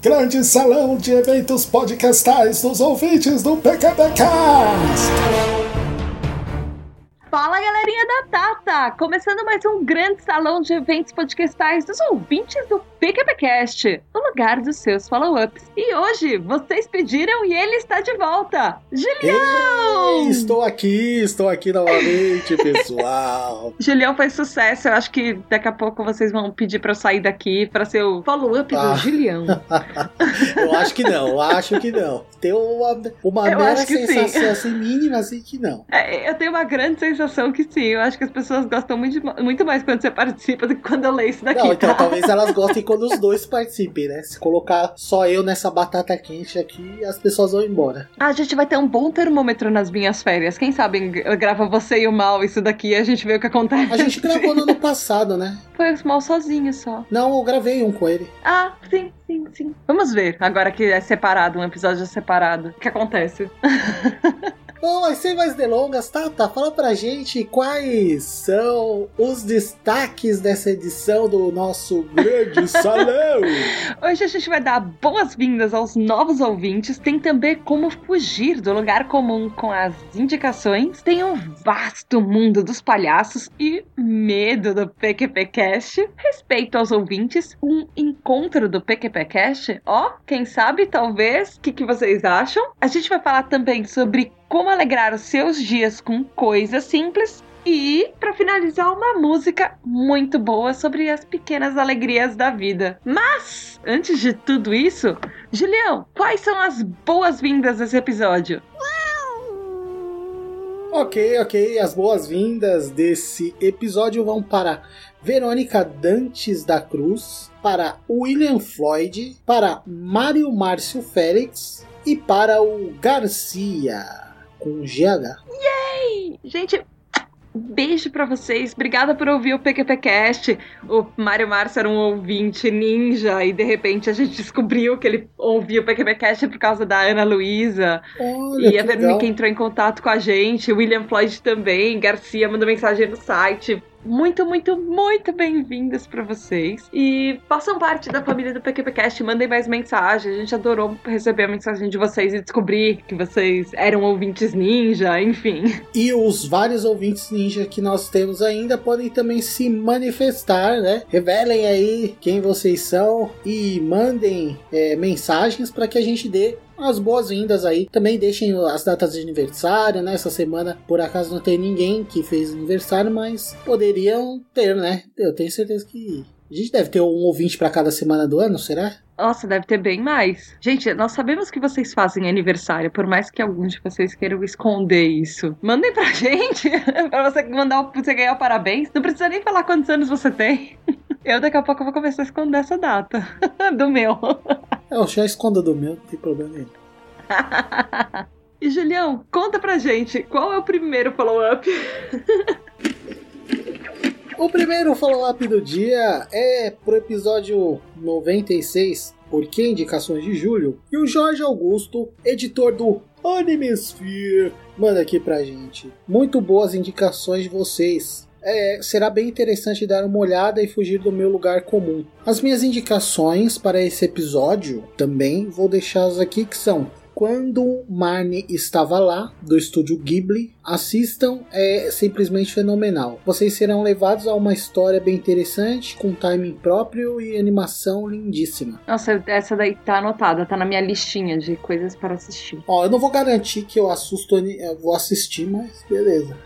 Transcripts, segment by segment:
grande salão de eventos podcastais dos ouvintes do PKPcast. Fala galerinha da Tata! Começando mais um grande salão de eventos podcastais dos ouvintes do PQPcast, o lugar dos seus follow-ups. E hoje vocês pediram e ele está de volta! Julião! Ei, estou aqui, estou aqui novamente, pessoal. Julião faz sucesso, eu acho que daqui a pouco vocês vão pedir para eu sair daqui para ser o follow-up ah. do Julião. eu acho que não, eu acho que não. Tem uma, uma mera sensação assim, mínima assim que não. É, eu tenho uma grande sensação que sim, eu acho que as pessoas gostam muito, muito mais quando você participa do que quando eu leio isso daqui. Não, então tá? talvez elas gostem quando os dois participem, né? Se colocar só eu nessa batata quente aqui, as pessoas vão embora. A gente vai ter um bom termômetro nas minhas férias. Quem sabe grava você e o Mal isso daqui e a gente vê o que acontece. A gente gravou no ano passado, né? Foi o Mal sozinho só. Não, eu gravei um com ele. Ah, sim, sim, sim. Vamos ver, agora que é separado, um episódio separado. O que acontece? Bom, mas sem mais delongas, Tata, fala pra gente quais são os destaques dessa edição do nosso grande salão. Hoje a gente vai dar boas-vindas aos novos ouvintes, tem também como fugir do lugar comum com as indicações, tem um vasto mundo dos palhaços e medo do PQPcast, respeito aos ouvintes, um encontro do PQPcast, ó, quem sabe, talvez, o que, que vocês acham? A gente vai falar também sobre como alegrar os seus dias com coisas simples e, para finalizar, uma música muito boa sobre as pequenas alegrias da vida. Mas, antes de tudo isso, Julião, quais são as boas-vindas desse episódio? Ok, ok. As boas-vindas desse episódio vão para Verônica Dantes da Cruz, para William Floyd, para Mário Márcio Félix e para o Garcia com GH. Yay! Gente, beijo para vocês. Obrigada por ouvir o PQPcast. O Mário Márcio era um ouvinte ninja e de repente a gente descobriu que ele ouvia o PQPcast por causa da Ana Luísa. E a Verônica entrou em contato com a gente. William Floyd também. Garcia mandou mensagem no site muito, muito, muito bem-vindas para vocês. E façam parte da família do PQPcast, mandem mais mensagens. A gente adorou receber a mensagem de vocês e descobrir que vocês eram ouvintes ninja, enfim. E os vários ouvintes ninja que nós temos ainda podem também se manifestar, né? Revelem aí quem vocês são e mandem é, mensagens para que a gente dê as boas-vindas aí. Também deixem as datas de aniversário, né? Essa semana, por acaso, não tem ninguém que fez aniversário, mas poderiam ter, né? Eu tenho certeza que. A gente deve ter um ouvinte para cada semana do ano, será? Nossa, deve ter bem mais. Gente, nós sabemos que vocês fazem aniversário, por mais que alguns de vocês queiram esconder isso. Mandem pra gente, pra você mandar você ganhar o parabéns. Não precisa nem falar quantos anos você tem. Eu daqui a pouco vou começar a esconder essa data do meu. Eu já escondo do meu, não tem problema nenhum. e Julião, conta pra gente, qual é o primeiro follow-up? o primeiro follow-up do dia é pro episódio 96, Por que Indicações de Julho? E o Jorge Augusto, editor do Animesphere, manda aqui pra gente. Muito boas indicações de vocês é, será bem interessante dar uma olhada e fugir do meu lugar comum. As minhas indicações para esse episódio também vou deixá-las aqui que são quando Marnie estava lá, do estúdio Ghibli, assistam, é simplesmente fenomenal. Vocês serão levados a uma história bem interessante, com timing próprio e animação lindíssima. Nossa, essa daí tá anotada, tá na minha listinha de coisas para assistir. Ó, eu não vou garantir que eu assusto, eu vou assistir, mas beleza.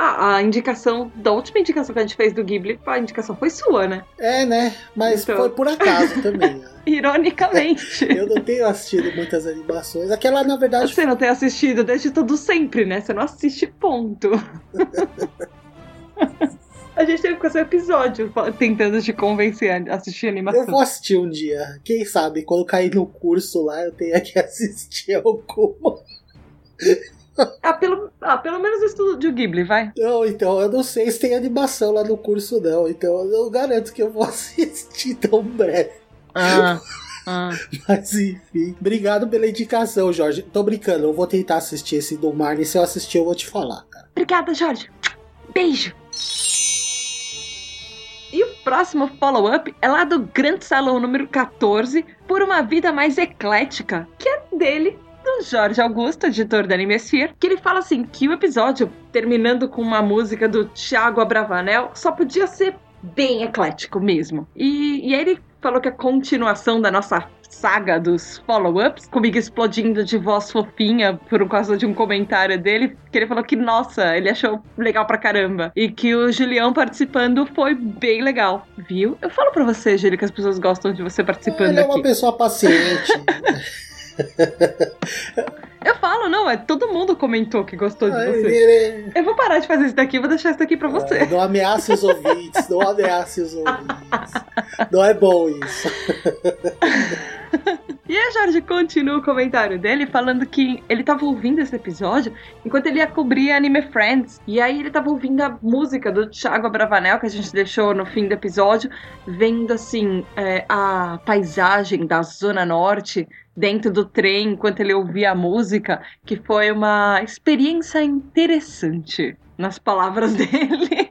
Ah, a indicação, da última indicação que a gente fez do Ghibli, a indicação foi sua, né? É, né? Mas então... foi por acaso também. Né? Ironicamente. Eu não tenho assistido muitas animações. Aquela, na verdade. Você não tem assistido desde todo sempre, né? Você não assiste ponto. A gente teve que fazer um episódio tentando te convencer a assistir animação. Eu vou assistir um dia. Quem sabe, quando cair no curso lá, eu tenha que assistir alguma. Ah, pelo, ah, pelo menos estudo de Ghibli, vai. Não, então, eu não sei se tem animação lá no curso, não. Então, eu garanto que eu vou assistir tão breve. Ah. Ah. Mas enfim, obrigado pela indicação, Jorge. Tô brincando, eu vou tentar assistir esse do Marnie. Se eu assistir, eu vou te falar, cara. Obrigada, Jorge. Beijo. E o próximo follow-up é lá do Grande Salão número 14, Por uma Vida Mais Eclética, que é dele, Jorge Augusto, editor da Animesphere, que ele fala assim que o episódio, terminando com uma música do Thiago Abravanel, só podia ser bem eclético mesmo. E, e aí ele falou que a continuação da nossa saga dos follow-ups, comigo explodindo de voz fofinha por causa de um comentário dele, que ele falou que, nossa, ele achou legal pra caramba. E que o Julião participando foi bem legal, viu? Eu falo pra você, Júlio, que as pessoas gostam de você participando Ele é aqui. uma pessoa paciente. Eu falo, não, é todo mundo comentou que gostou de Ai, você. Eu vou parar de fazer isso daqui, vou deixar isso daqui pra você. Não ameace os ouvintes, não ameace os ouvintes. Não é bom isso. E aí, Jorge continua o comentário dele falando que ele tava ouvindo esse episódio enquanto ele ia cobrir Anime Friends. E aí ele tava ouvindo a música do Thiago Abravanel, que a gente deixou no fim do episódio, vendo assim é, a paisagem da Zona Norte dentro do trem enquanto ele ouvia a música, que foi uma experiência interessante, nas palavras dele.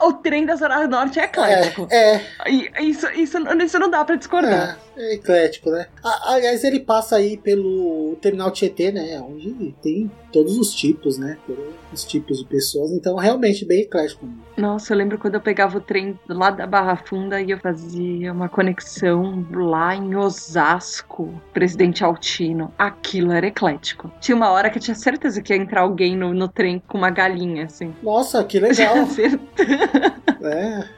o trem da Zona Norte é eclético. É, é, Isso, isso, isso não dá pra discordar. é, é eclético, né? Aliás, ele passa aí pelo terminal Tietê, né? Onde tem todos os tipos, né? Todos os tipos de pessoas. Então, realmente, bem eclético. Nossa, eu lembro quando eu pegava o trem lá da Barra Funda e eu fazia uma conexão lá em Osasco, Presidente Altino. Aquilo era eclético. Tinha uma hora que eu tinha certeza que ia entrar alguém no, no trem com uma galinha, assim. Nossa, que legal. É,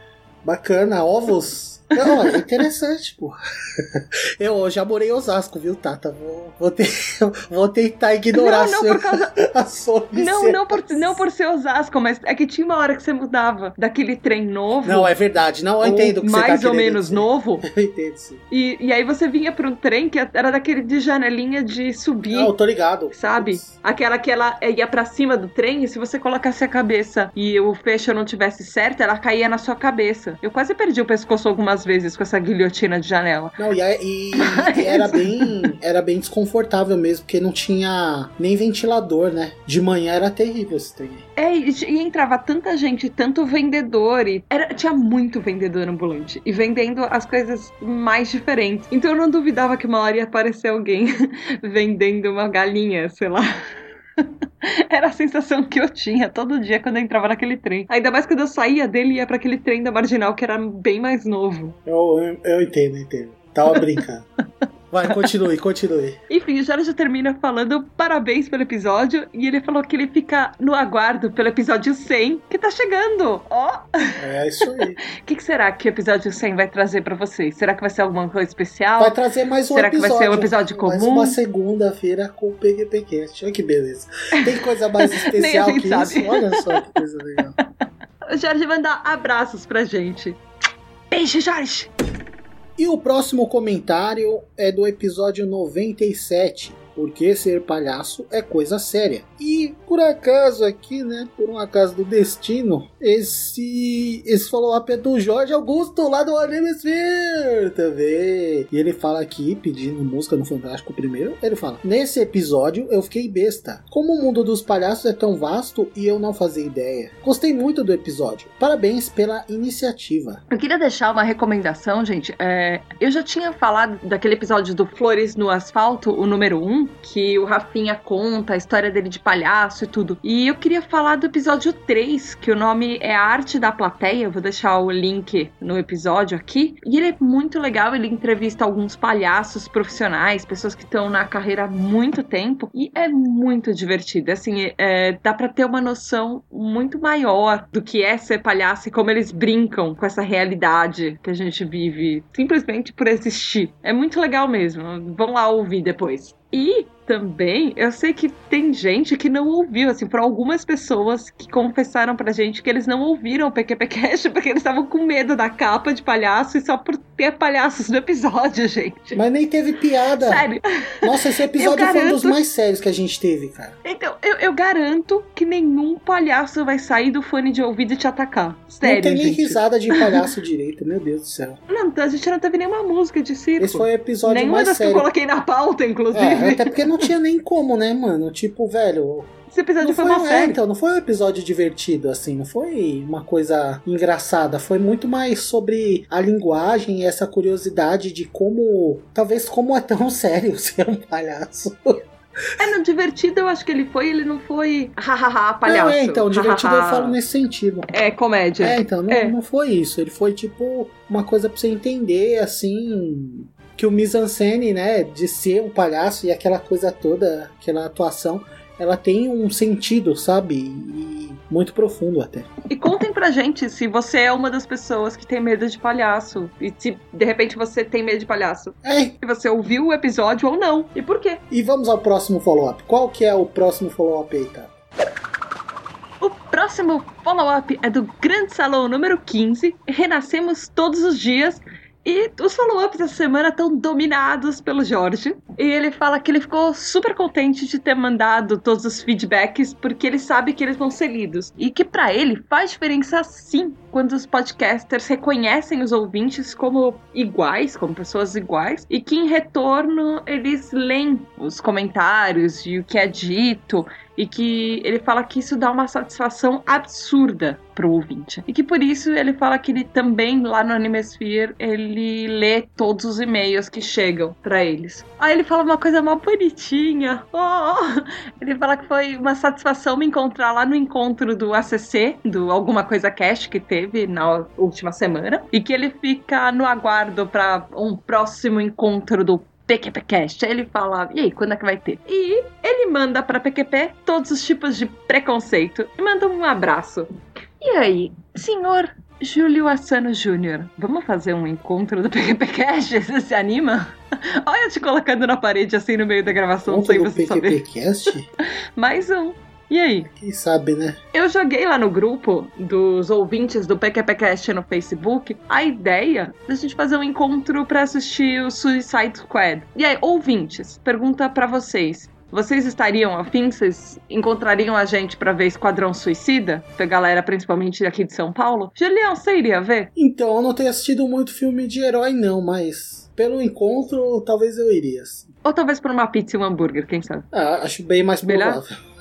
bacana. Ovos. Não, é interessante, pô. Eu já morei em Osasco, viu, Tata? Vou, vou, ter- vou tentar ignorar Não, não, seu, por causa. a sua Não, não por, não por ser Osasco, mas é que tinha uma hora que você mudava daquele trem novo. Não, é verdade. Não, eu ou entendo o que você tá mais ou querendo menos dizer. novo. Eu entendo, sim. E, e aí você vinha pra um trem que era daquele de janelinha de subir. Não, eu tô ligado. Sabe? Aquela que ela ia pra cima do trem e se você colocasse a cabeça e o fecho não tivesse certo, ela caía na sua cabeça. Eu quase perdi o pescoço algumas vezes com essa guilhotina de janela. Não, e, é- e- e era bem era bem desconfortável mesmo, porque não tinha nem ventilador, né? De manhã era terrível esse trem. É, e, e entrava tanta gente, tanto vendedor, e era, tinha muito vendedor ambulante. E vendendo as coisas mais diferentes. Então eu não duvidava que uma hora ia aparecer alguém vendendo uma galinha, sei lá. Era a sensação que eu tinha todo dia quando eu entrava naquele trem. Ainda mais quando eu saía dele e ia pra aquele trem da Marginal, que era bem mais novo. Eu, eu, eu entendo, eu entendo. Tava brincando. Vai, continue, continue. Enfim, o Jorge termina falando parabéns pelo episódio e ele falou que ele fica no aguardo pelo episódio 100, que tá chegando. Ó! É isso aí. O que, que será que o episódio 100 vai trazer pra vocês? Será que vai ser alguma coisa especial? Vai trazer mais um Será que episódio. vai ser um episódio Mais comum? uma segunda-feira com o PGPcast. Olha que beleza. Tem coisa mais especial que sabe. isso? Olha só que coisa legal. O Jorge manda abraços pra gente. Beijo, Jorge! E o próximo comentário é do episódio 97. Porque ser palhaço é coisa séria. E por acaso aqui, né? Por um acaso do destino, esse esse follow-up é do Jorge Augusto lá do Anime Sphere também. E ele fala aqui, pedindo música no Fantástico primeiro, ele fala: Nesse episódio eu fiquei besta. Como o mundo dos palhaços é tão vasto e eu não fazia ideia. Gostei muito do episódio. Parabéns pela iniciativa. Eu queria deixar uma recomendação, gente. É, eu já tinha falado daquele episódio do Flores no Asfalto, o número 1, que o Rafinha conta a história dele de palhaço e tudo. E eu queria falar do episódio 3, que o nome é A Arte da Plateia. Eu vou deixar o link no episódio aqui. E ele é muito legal, ele entrevista alguns palhaços profissionais, pessoas que estão na carreira há muito tempo. E é muito divertido. Assim, é, dá pra ter uma noção muito maior do que é ser palhaço e como eles brincam com essa realidade que a gente vive simplesmente por existir. É muito legal mesmo. Vão lá ouvir depois. E também, eu sei que tem gente que não ouviu, assim, por algumas pessoas que confessaram pra gente que eles não ouviram o PQPcast porque eles estavam com medo da capa de palhaço e só por ter palhaços no episódio, gente. Mas nem teve piada. Sério. Nossa, esse episódio Eu foi um dos garanto- mais sérios que a gente teve, cara. Então, eu, eu garanto que nenhum palhaço vai sair do fone de ouvido e te atacar. Sério, não tem nem gente. risada de palhaço direito, meu Deus do céu. Não, a gente não teve nenhuma música de circo. Esse foi o episódio Nenhuma mais das que eu sério. coloquei na pauta, inclusive. É, até porque não tinha nem como, né, mano? Tipo, velho, Esse episódio não foi, foi, uma é, série. então, não foi um episódio divertido, assim, não foi uma coisa engraçada, foi muito mais sobre a linguagem e essa curiosidade de como, talvez como é tão sério ser um palhaço. É, no divertido eu acho que ele foi, ele não foi hahaha, palhaço. Não, é, então, divertido eu falo nesse sentido. É, comédia. É, então, não, É. não foi isso, ele foi tipo uma coisa pra você entender, assim, que o mise-en-scène, né, de ser um palhaço e aquela coisa toda, aquela atuação, ela tem um sentido, sabe? E muito profundo até. E contem pra gente se você é uma das pessoas que tem medo de palhaço. E se de repente você tem medo de palhaço. É, Se você ouviu o episódio ou não. E por quê? E vamos ao próximo follow-up. Qual que é o próximo follow-up aí, cara? O próximo follow-up é do Grande Salão número 15. Renascemos todos os dias. E os follow-ups dessa semana estão dominados pelo Jorge. E ele fala que ele ficou super contente de ter mandado todos os feedbacks, porque ele sabe que eles vão ser lidos. E que pra ele faz diferença sim quando os podcasters reconhecem os ouvintes como iguais, como pessoas iguais, e que em retorno eles leem os comentários e o que é dito e que ele fala que isso dá uma satisfação absurda pro ouvinte. E que por isso ele fala que ele também lá no Animesphere ele lê todos os e-mails que chegam pra eles. Aí ele fala uma coisa mal bonitinha. Oh! Ele fala que foi uma satisfação me encontrar lá no encontro do ACC, do Alguma Coisa Cast que teve na última semana, e que ele fica no aguardo pra um próximo encontro do PQPcast. Aí ele fala, e aí, quando é que vai ter? E ele manda pra PQP todos os tipos de preconceito e manda um abraço. E aí, senhor Júlio Assano Júnior, vamos fazer um encontro do PQPcast? Você se anima? Olha eu te colocando na parede assim no meio da gravação sem você saber. PQPcast? Mais um. E aí? Quem sabe, né? Eu joguei lá no grupo dos ouvintes do PQPcast no Facebook a ideia da gente fazer um encontro pra assistir o Suicide Squad. E aí, ouvintes, pergunta pra vocês. Vocês estariam afim? Vocês encontrariam a gente pra ver Esquadrão Suicida? Da galera, principalmente aqui de São Paulo? Julião, você iria ver? Então, eu não tenho assistido muito filme de herói, não, mas pelo encontro, talvez eu iria. Ou talvez por uma pizza e um hambúrguer, quem sabe? Ah, acho bem mais Melhor?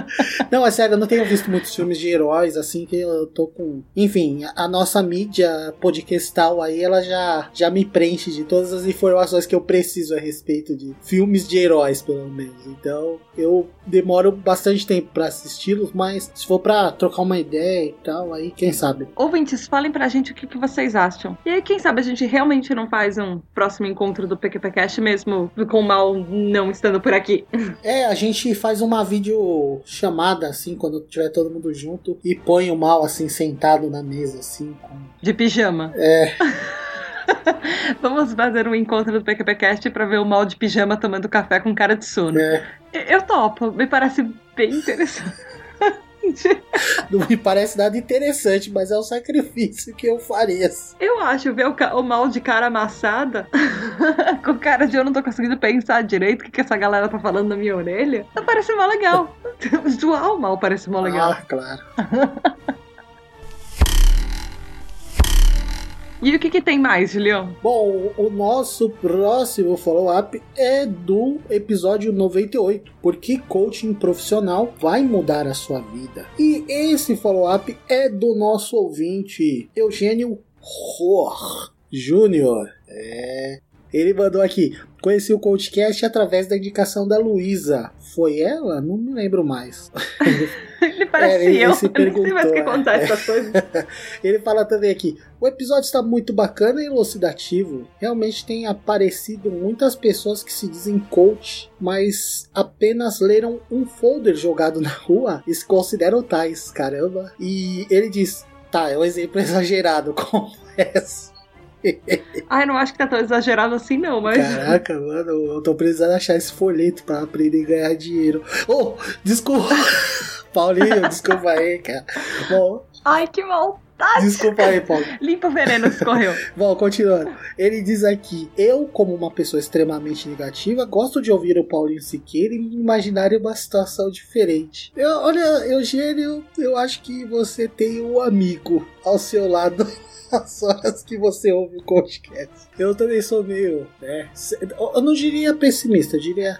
Não, é sério, eu não tenho visto muitos filmes de heróis, assim, que eu tô com. Enfim, a nossa mídia podcastal aí, ela já, já me preenche de todas as informações que eu preciso a respeito de filmes de heróis, pelo menos. Então, eu demoro bastante tempo pra assisti-los, mas se for pra trocar uma ideia e tal, aí quem sabe. Ouvintes, falem pra gente o que, que vocês acham. E aí, quem sabe a gente realmente não faz um próximo encontro do PQPcast mesmo com o mal não estando por aqui. É, a gente faz uma vídeo chamada assim, quando tiver todo mundo junto, e põe o mal assim, sentado na mesa, assim, com De pijama. É. Vamos fazer um encontro do PQPcast pra ver o mal de pijama tomando café com cara de sono. É, Eu topo, me parece bem interessante. não me parece nada interessante, mas é um sacrifício que eu faria. Eu acho ver o, o mal de cara amassada, com cara de eu não tô conseguindo pensar direito o que, que essa galera tá falando na minha orelha, parece mó legal. Zoar o mal parece mó legal. Ah, claro. E o que, que tem mais, Julião? Bom, o nosso próximo follow-up é do episódio 98, porque coaching profissional vai mudar a sua vida. E esse follow-up é do nosso ouvinte Eugênio Rohr Júnior. É. Ele mandou aqui. Conheci o Coachcast através da indicação da Luísa. Foi ela? Não me lembro mais. Ele parece É, ele eu, se eu não sei mais o que perguntou, contar é. essas coisas. Ele fala também aqui: o episódio está muito bacana e elucidativo. Realmente tem aparecido muitas pessoas que se dizem coach, mas apenas leram um folder jogado na rua e se consideram tais. Caramba. E ele diz: tá, é um exemplo exagerado, confesso. Ai, não acho que tá tão exagerado assim, não, mas. Caraca, mano, eu tô precisando achar esse folheto pra aprender a ganhar dinheiro. Oh, desculpa. Paulinho, desculpa aí, cara. Bom, Ai, que mal. Desculpa aí, Paulo. Limpa o veneno que escorreu. Bom, continuando. Ele diz aqui: Eu, como uma pessoa extremamente negativa, gosto de ouvir o Paulinho Siqueira e imaginar uma situação diferente. Eu, olha, Eugênio, eu acho que você tem um amigo ao seu lado. As horas que você ouve o podcast. Eu também sou meio. Né, eu não diria pessimista, eu diria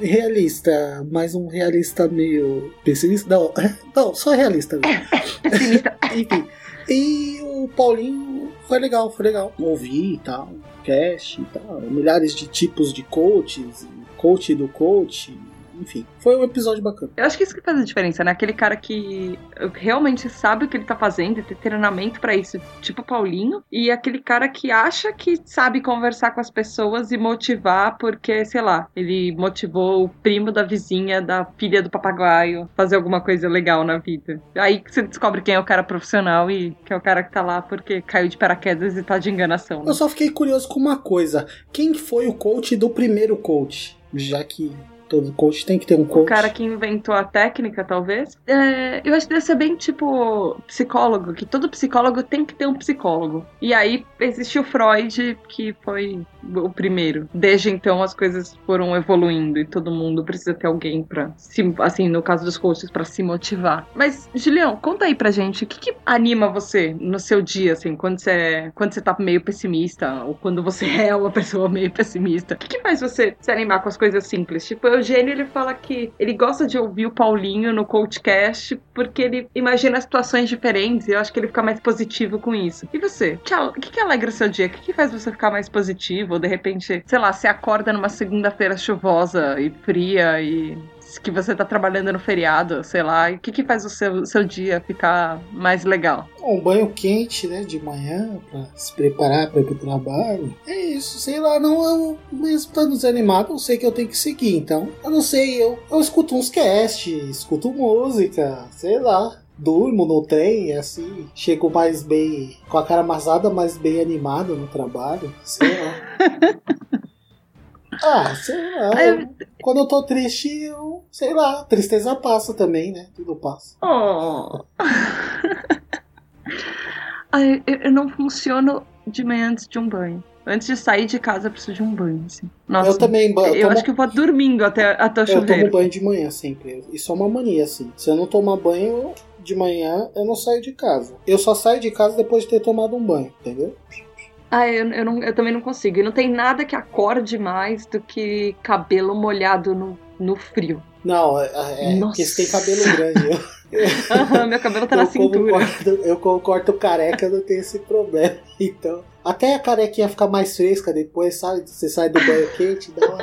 realista, mas um realista meio pessimista. Não, não só realista. pessimista. Enfim. E o Paulinho foi legal, foi legal. Ouvi e tal, cast e tal. Milhares de tipos de coaches, coach do coach, enfim, foi um episódio bacana. Eu acho que isso que faz a diferença, né? Aquele cara que realmente sabe o que ele tá fazendo e tem treinamento para isso, tipo Paulinho, e aquele cara que acha que sabe conversar com as pessoas e motivar porque, sei lá, ele motivou o primo da vizinha, da filha do papagaio, fazer alguma coisa legal na vida. Aí que você descobre quem é o cara profissional e que é o cara que tá lá porque caiu de paraquedas e tá de enganação. Né? Eu só fiquei curioso com uma coisa: quem foi o coach do primeiro coach? Já que Todo coach tem que ter um coach. O cara que inventou a técnica, talvez. É, eu acho que deve ser bem tipo psicólogo, que todo psicólogo tem que ter um psicólogo. E aí existiu Freud, que foi o primeiro. Desde então as coisas foram evoluindo e todo mundo precisa ter alguém pra se, assim, no caso dos coaches, para se motivar. Mas, Julião, conta aí pra gente, o que, que anima você no seu dia, assim, quando você, quando você tá meio pessimista, ou quando você é uma pessoa meio pessimista? O que, que faz você se animar com as coisas simples? Tipo, eu Eugênio ele fala que ele gosta de ouvir o Paulinho no Coachcast porque ele imagina situações diferentes e eu acho que ele fica mais positivo com isso. E você? O que, que alegra o seu dia? O que, que faz você ficar mais positivo? Ou de repente, sei lá, você acorda numa segunda-feira chuvosa e fria e que você tá trabalhando no feriado, sei lá, o que que faz o seu, seu dia ficar mais legal? Um banho quente, né, de manhã, pra se preparar para ir pro trabalho. É isso, sei lá, não, eu mesmo estando desanimado, eu sei que eu tenho que seguir, então, eu não sei, eu, eu escuto uns cast, escuto música, sei lá, durmo no trem, assim, chego mais bem, com a cara amasada, mais bem animado no trabalho, sei lá. Ah, sei lá. Eu, quando eu tô triste, eu, sei lá, tristeza passa também, né? Tudo passa. Oh. Ai, eu, eu não funciono de manhã antes de um banho. Antes de sair de casa, eu preciso de um banho, assim. Nossa, eu também. Eu, eu tomo... acho que eu vou dormindo até, até o chuveiro. Eu tomo banho de manhã sempre. Isso é uma mania, assim. Se eu não tomar banho de manhã, eu não saio de casa. Eu só saio de casa depois de ter tomado um banho, entendeu? Ah, eu, eu, não, eu também não consigo. E não tem nada que acorde mais do que cabelo molhado no, no frio. Não, é, é porque você tem cabelo grande. Aham, uhum, meu cabelo tá na cintura. Corto, eu corto careca, não tenho esse problema. Então, até a carequinha ficar mais fresca depois, sabe? Você sai do banho quente, dá uma...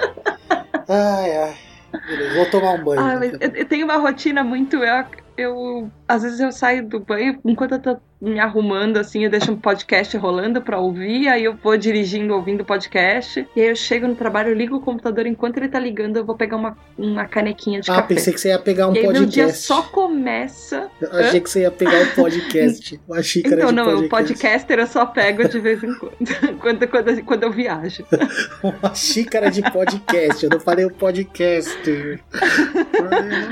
Ai, ai. Beleza, vou tomar um banho. Ah, eu, eu tenho uma rotina muito. Eu, eu. Às vezes eu saio do banho enquanto eu tô me arrumando assim, eu deixo um podcast rolando pra ouvir, aí eu vou dirigindo, ouvindo o podcast, e aí eu chego no trabalho, eu ligo o computador, enquanto ele tá ligando, eu vou pegar uma, uma canequinha de ah, café. Ah, pensei que você ia pegar um e aí podcast. Meu dia só começa... Eu achei que você ia pegar um podcast, uma xícara então, de não, podcast. o podcaster eu só pego de vez em quando, quando, quando, quando eu viajo. uma xícara de podcast, eu não falei o podcaster.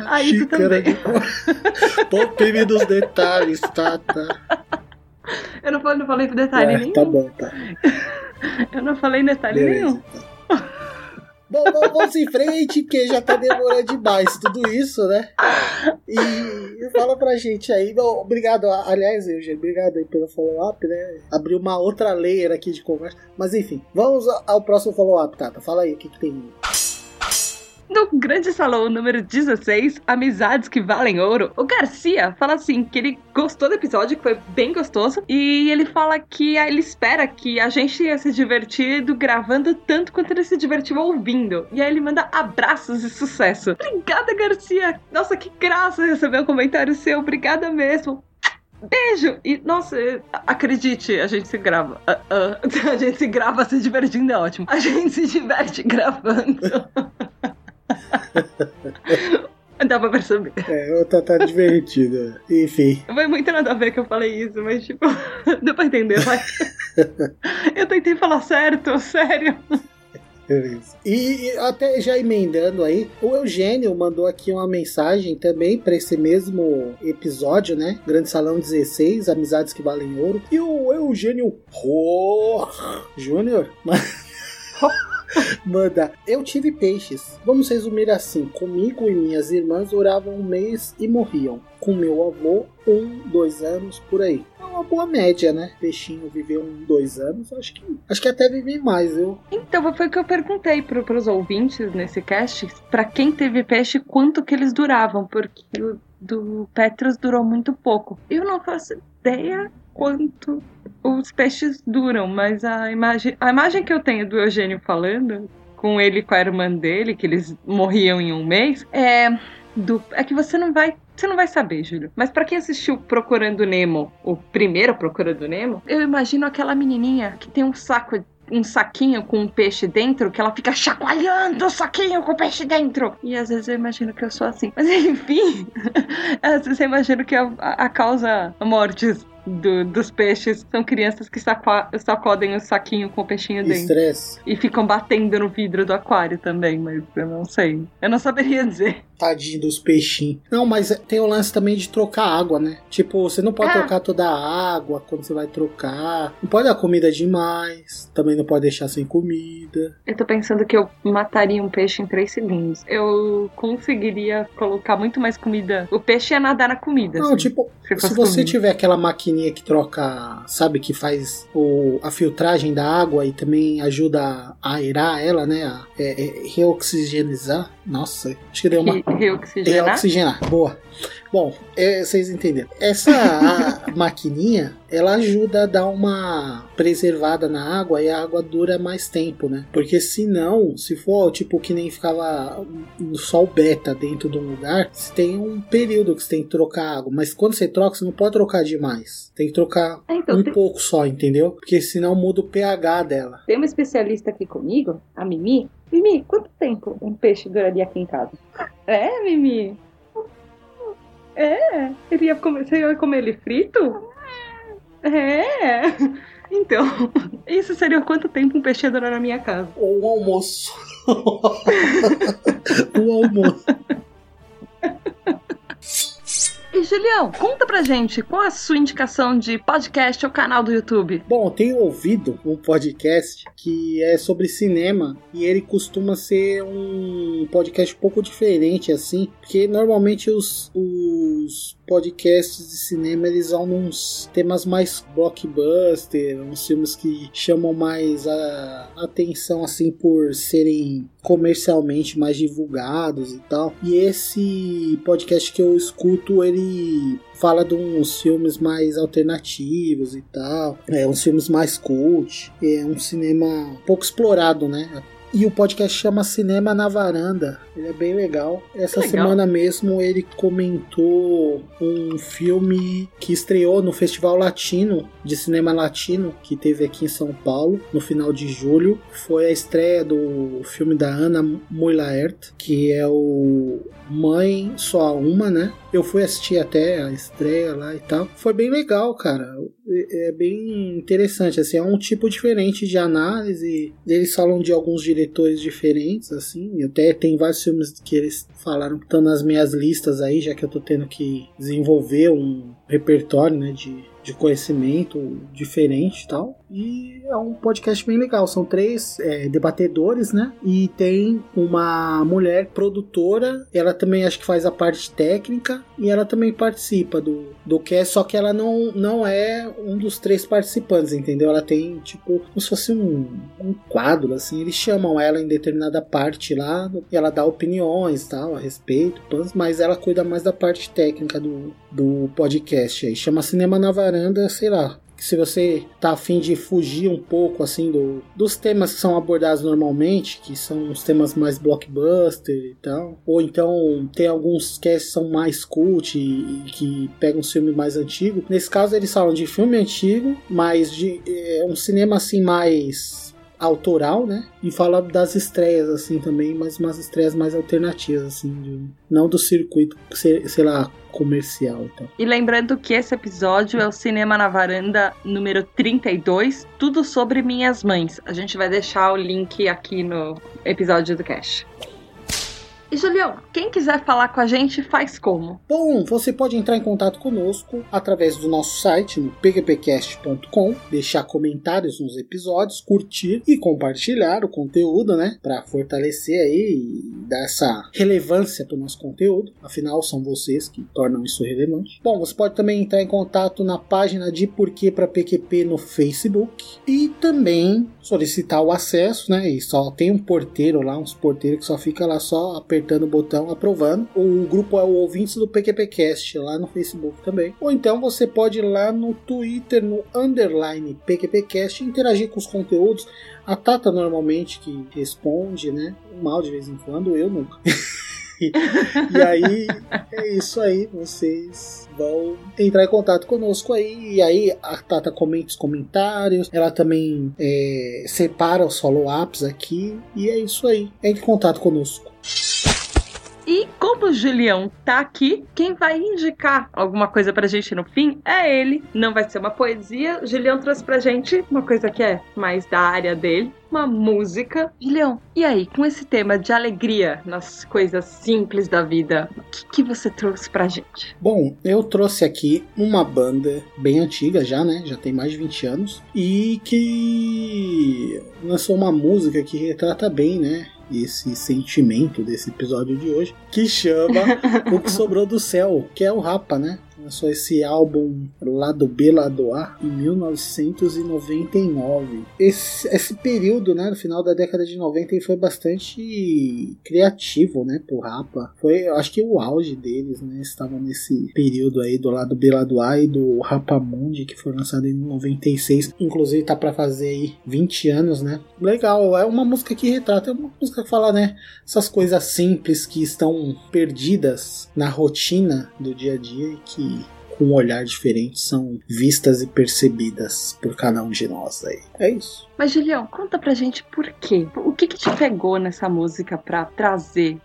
Ah, isso também. De... Poupe-me dos detalhes, tá, tá. Eu não falei, não falei detalhe é, nenhum. Tá bom, tá. Eu não falei detalhe Beleza, nenhum. Tá. Bom, vamos em frente, porque já tá demorando demais tudo isso, né? E fala pra gente aí. Bom, obrigado, aliás, Eugênio, obrigado aí pelo follow-up, né? Abriu uma outra layer aqui de conversa. Mas enfim, vamos ao próximo follow-up, Tata. Fala aí o que, que tem. No grande salão número 16, Amizades que Valem Ouro, o Garcia fala assim que ele gostou do episódio, que foi bem gostoso, e ele fala que ele espera que a gente tenha se divertido gravando tanto quanto ele se divertiu ouvindo. E aí ele manda abraços e sucesso. Obrigada, Garcia! Nossa, que graça receber um comentário seu, obrigada mesmo. Beijo! E, nossa, acredite, a gente se grava. Uh, uh, a gente se grava se divertindo, é ótimo. A gente se diverte gravando. Dá pra perceber. É, tá, tá divertido. Enfim. Foi muito nada a ver que eu falei isso, mas tipo, deu pra entender, vai. eu tentei falar certo, sério. Beleza. E, e até já emendando aí, o Eugênio mandou aqui uma mensagem também para esse mesmo episódio, né? Grande Salão 16, Amizades que Valem Ouro. E o Eugênio Júnior manda: Eu tive peixes. Vamos resumir assim: comigo e minhas irmãs duravam um mês e morriam. Com meu avô, um, dois anos por aí. É uma boa média, né? Peixinho viveu um, dois anos. Acho que, acho que até vivi mais, viu? Então, foi o que eu perguntei pro, pros ouvintes nesse cast: para quem teve peixe, quanto que eles duravam? Porque o do Petros durou muito pouco. Eu não faço ideia quanto os peixes duram, mas a imagem, a imagem que eu tenho do Eugênio falando, com ele e com a irmã dele, que eles morriam em um mês, é do é que você não vai você não vai saber, Júlio. Mas para quem assistiu Procurando Nemo, o primeiro Procurando Nemo, eu imagino aquela menininha que tem um saco um saquinho com um peixe dentro que ela fica chacoalhando o saquinho com o peixe dentro. E às vezes eu imagino que eu sou assim. Mas enfim, às vezes eu imagino que a, a causa mortes do, dos peixes são crianças que sacodem o saquinho com o peixinho dentro. Estresse. E ficam batendo no vidro do aquário também, mas eu não sei. Eu não saberia dizer. Tadinho dos peixinhos. Não, mas tem o lance também de trocar água, né? Tipo, você não pode ah. trocar toda a água quando você vai trocar. Não pode dar comida demais. Também não pode deixar sem comida. Eu tô pensando que eu mataria um peixe em 3 segundos. Eu conseguiria colocar muito mais comida. O peixe ia nadar na comida. Não, assim, tipo, se, se você comida. tiver aquela maquininha que troca, sabe, que faz o, a filtragem da água e também ajuda a aerar ela, né? A é, é, reoxigenizar. Nossa, acho que deu uma. Reoxigenar? Reoxigenar, boa. Bom, é, vocês entenderam. Essa maquininha, ela ajuda a dar uma preservada na água e a água dura mais tempo, né? Porque senão, se for tipo que nem ficava no sol beta dentro de um lugar, você tem um período que você tem que trocar água. Mas quando você troca, você não pode trocar demais. Tem que trocar é, então, um tem... pouco só, entendeu? Porque senão muda o pH dela. Tem uma especialista aqui comigo, a Mimi. Mimi, quanto tempo um peixe duraria aqui em casa? É, Mimi? É? Ele ia comer, você ia comer ele frito? É. Então, isso seria quanto tempo um peixe ia durar na minha casa? Ou um almoço. um almoço. E Julião, conta pra gente qual a sua indicação de podcast ou canal do YouTube? Bom, eu tenho ouvido um podcast que é sobre cinema e ele costuma ser um podcast um pouco diferente assim, porque normalmente os, os podcasts de cinema eles vão uns temas mais blockbuster, uns filmes que chamam mais a atenção assim por serem comercialmente mais divulgados e tal. E esse podcast que eu escuto, ele fala de uns filmes mais alternativos e tal, é uns filmes mais cult, é um cinema pouco explorado, né? E o podcast chama Cinema na Varanda. Ele é bem legal. Essa legal. semana mesmo ele comentou um filme que estreou no Festival Latino de Cinema Latino que teve aqui em São Paulo no final de julho. Foi a estreia do filme da Ana Mulaert, que é o Mãe Só Uma, né? Eu fui assistir até a estreia lá e tal. Foi bem legal, cara. É, é bem interessante, assim, é um tipo diferente de análise. Eles falam de alguns diretores diferentes, assim. Até tem vários filmes que eles falaram que estão nas minhas listas aí, já que eu tô tendo que desenvolver um repertório, né, de de conhecimento diferente e tal. E é um podcast bem legal. São três é, debatedores, né? E tem uma mulher produtora. Ela também acho que faz a parte técnica. E ela também participa do, do cast. Só que ela não, não é um dos três participantes, entendeu? Ela tem, tipo, como se fosse um, um quadro, assim. Eles chamam ela em determinada parte lá. E ela dá opiniões tal a respeito. Mas ela cuida mais da parte técnica do, do podcast aí. Chama Cinema na Varanda, sei lá, se você tá afim de fugir um pouco assim do, dos temas que são abordados normalmente, que são os temas mais blockbuster e tal, ou então tem alguns que são mais cult e, e que pegam um filme mais antigo. Nesse caso eles falam de filme antigo, mas de é um cinema assim mais autoral, né? E fala das estreias, assim, também, mas umas estreias mais alternativas, assim, de, não do circuito, sei, sei lá, comercial. Então. E lembrando que esse episódio é o Cinema na Varanda número 32, tudo sobre minhas mães. A gente vai deixar o link aqui no episódio do Cash. E Julião, quem quiser falar com a gente, faz como? Bom, você pode entrar em contato conosco através do nosso site no pgpcast.com, deixar comentários nos episódios, curtir e compartilhar o conteúdo, né? Para fortalecer aí e dar essa relevância para o nosso conteúdo. Afinal, são vocês que tornam isso relevante. Bom, você pode também entrar em contato na página de Porquê para PQP no Facebook e também solicitar o acesso, né? E só tem um porteiro lá, uns porteiros que só fica lá só apertando o botão aprovando. O grupo é o Ouvintes do PQPcast lá no Facebook também. Ou então você pode ir lá no Twitter, no underline PQPcast, interagir com os conteúdos. A Tata normalmente que responde, né? Mal de vez em quando, eu nunca. e aí é isso aí, vocês vão entrar em contato conosco aí. E aí a Tata comenta os comentários, ela também é, separa os follow-ups aqui. E é isso aí. Entre em contato conosco. E como o Julião tá aqui, quem vai indicar alguma coisa pra gente no fim é ele. Não vai ser uma poesia. O Julião trouxe pra gente uma coisa que é mais da área dele. Uma música. Julião, e aí, com esse tema de alegria nas coisas simples da vida, o que, que você trouxe pra gente? Bom, eu trouxe aqui uma banda bem antiga já, né? Já tem mais de 20 anos. E que lançou uma música que retrata bem, né? Esse sentimento desse episódio de hoje, que chama O que Sobrou do Céu, que é o Rapa, né? Lançou esse álbum Lado B, Lado A em 1999. Esse, esse período, né, no final da década de 90, foi bastante criativo, né, pro Rapa. Foi, acho que o auge deles, né, estavam nesse período aí do Lado B, Lado A e do Rapa Mundi, que foi lançado em 96. Inclusive tá para fazer aí 20 anos, né. Legal, é uma música que retrata, é uma música que fala, né, essas coisas simples que estão perdidas na rotina do dia a dia e que com um olhar diferente são vistas e percebidas por cada um de nós aí. É isso. Mas Julião, conta pra gente por quê. O que que te pegou nessa música pra trazer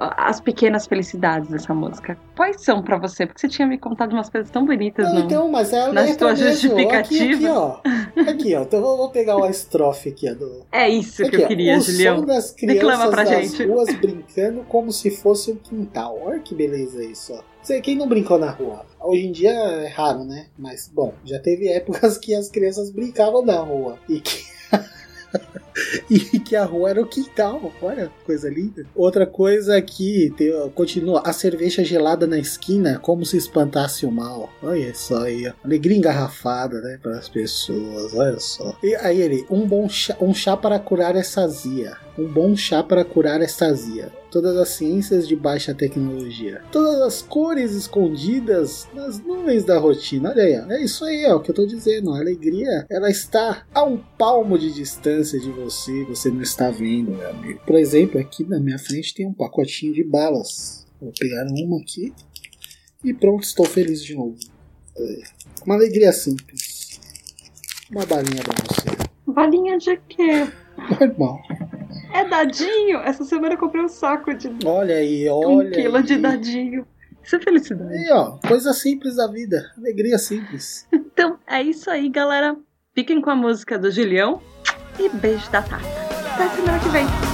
as pequenas felicidades dessa música? Quais são para você? Porque você tinha me contado umas coisas tão bonitas Não, no, então, mas é nas tuas justificativas. Aqui, aqui, ó. Aqui, ó. Então eu vou pegar uma estrofe aqui. Do... É isso aqui, que eu queria, o Julião. Som das Declama crianças pra das gente. ruas brincando como se fosse um quintal. Olha que beleza isso, ó. Você, quem não brincou na rua? Hoje em dia é raro, né? Mas, bom, já teve épocas que as crianças brincavam na rua. E que. e que a rua era o quintal. Olha, coisa linda. Outra coisa que tem, continua: a cerveja gelada na esquina, como se espantasse o mal. Olha só aí, ó. alegria engarrafada, né, para as pessoas. Olha só. E aí ele: um bom chá, um chá para curar essa azia. Um bom chá para curar esta azia. Todas as ciências de baixa tecnologia. Todas as cores escondidas nas nuvens da rotina. Olha aí, ó. é isso aí, ó, o que eu tô dizendo. A alegria, ela está a um palmo de distância de você. Você não está vendo, meu amigo. Por exemplo, aqui na minha frente tem um pacotinho de balas. Vou pegar uma aqui. E pronto, estou feliz de novo. É, Uma alegria simples. Uma balinha pra você. Balinha de quê? Normal. É dadinho? Essa semana eu comprei um saco de Olha aí, um olha. quilo aí. de dadinho. Isso é felicidade. Aí, ó, coisa simples da vida. Alegria simples. Então, é isso aí, galera. Fiquem com a música do Julião e beijo da Tata. Até semana que vem.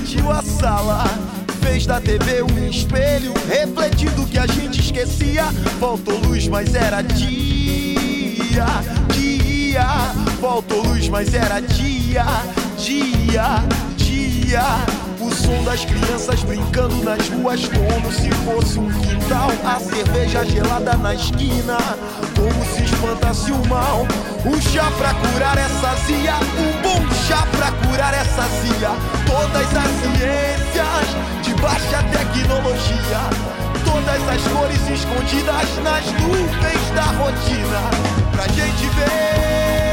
Invadiu a sala. Fez da TV um espelho, refletindo que a gente esquecia. Faltou luz, mas era dia, dia. Faltou luz, mas era dia, dia, dia. O som das crianças brincando nas ruas como se fosse um quintal. A cerveja gelada na esquina, como se espantasse o mal. Um chá pra curar essa zia, um bom chá pra curar essa zia. Todas as ciências de baixa tecnologia. Todas as cores escondidas nas nuvens da rotina. Pra gente ver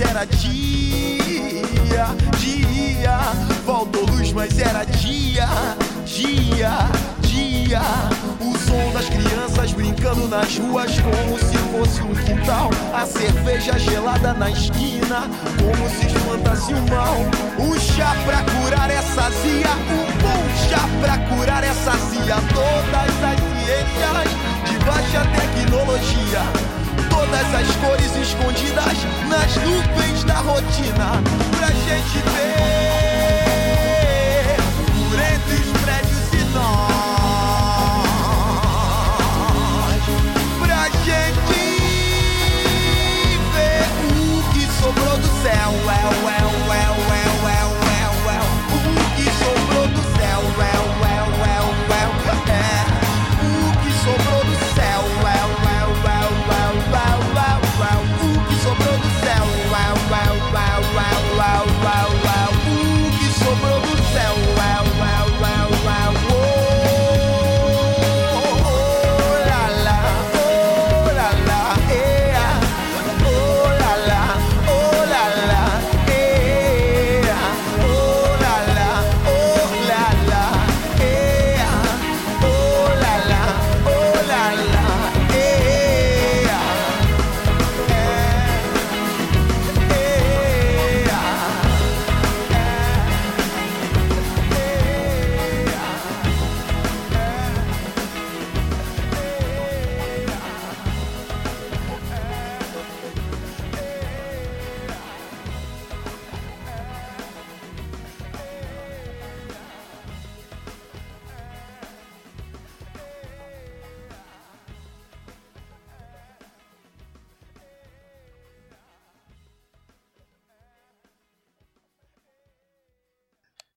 era dia, dia. Faltou luz, mas era dia, dia, dia. O som das crianças brincando nas ruas como se fosse um quintal. A cerveja gelada na esquina, como se espantasse o mal. Um chá pra curar essa zia, um bom chá pra curar essa zia. Todas as ciências de baixa tecnologia. Todas as cores escondidas nas nuvens da rotina. Pra gente ver.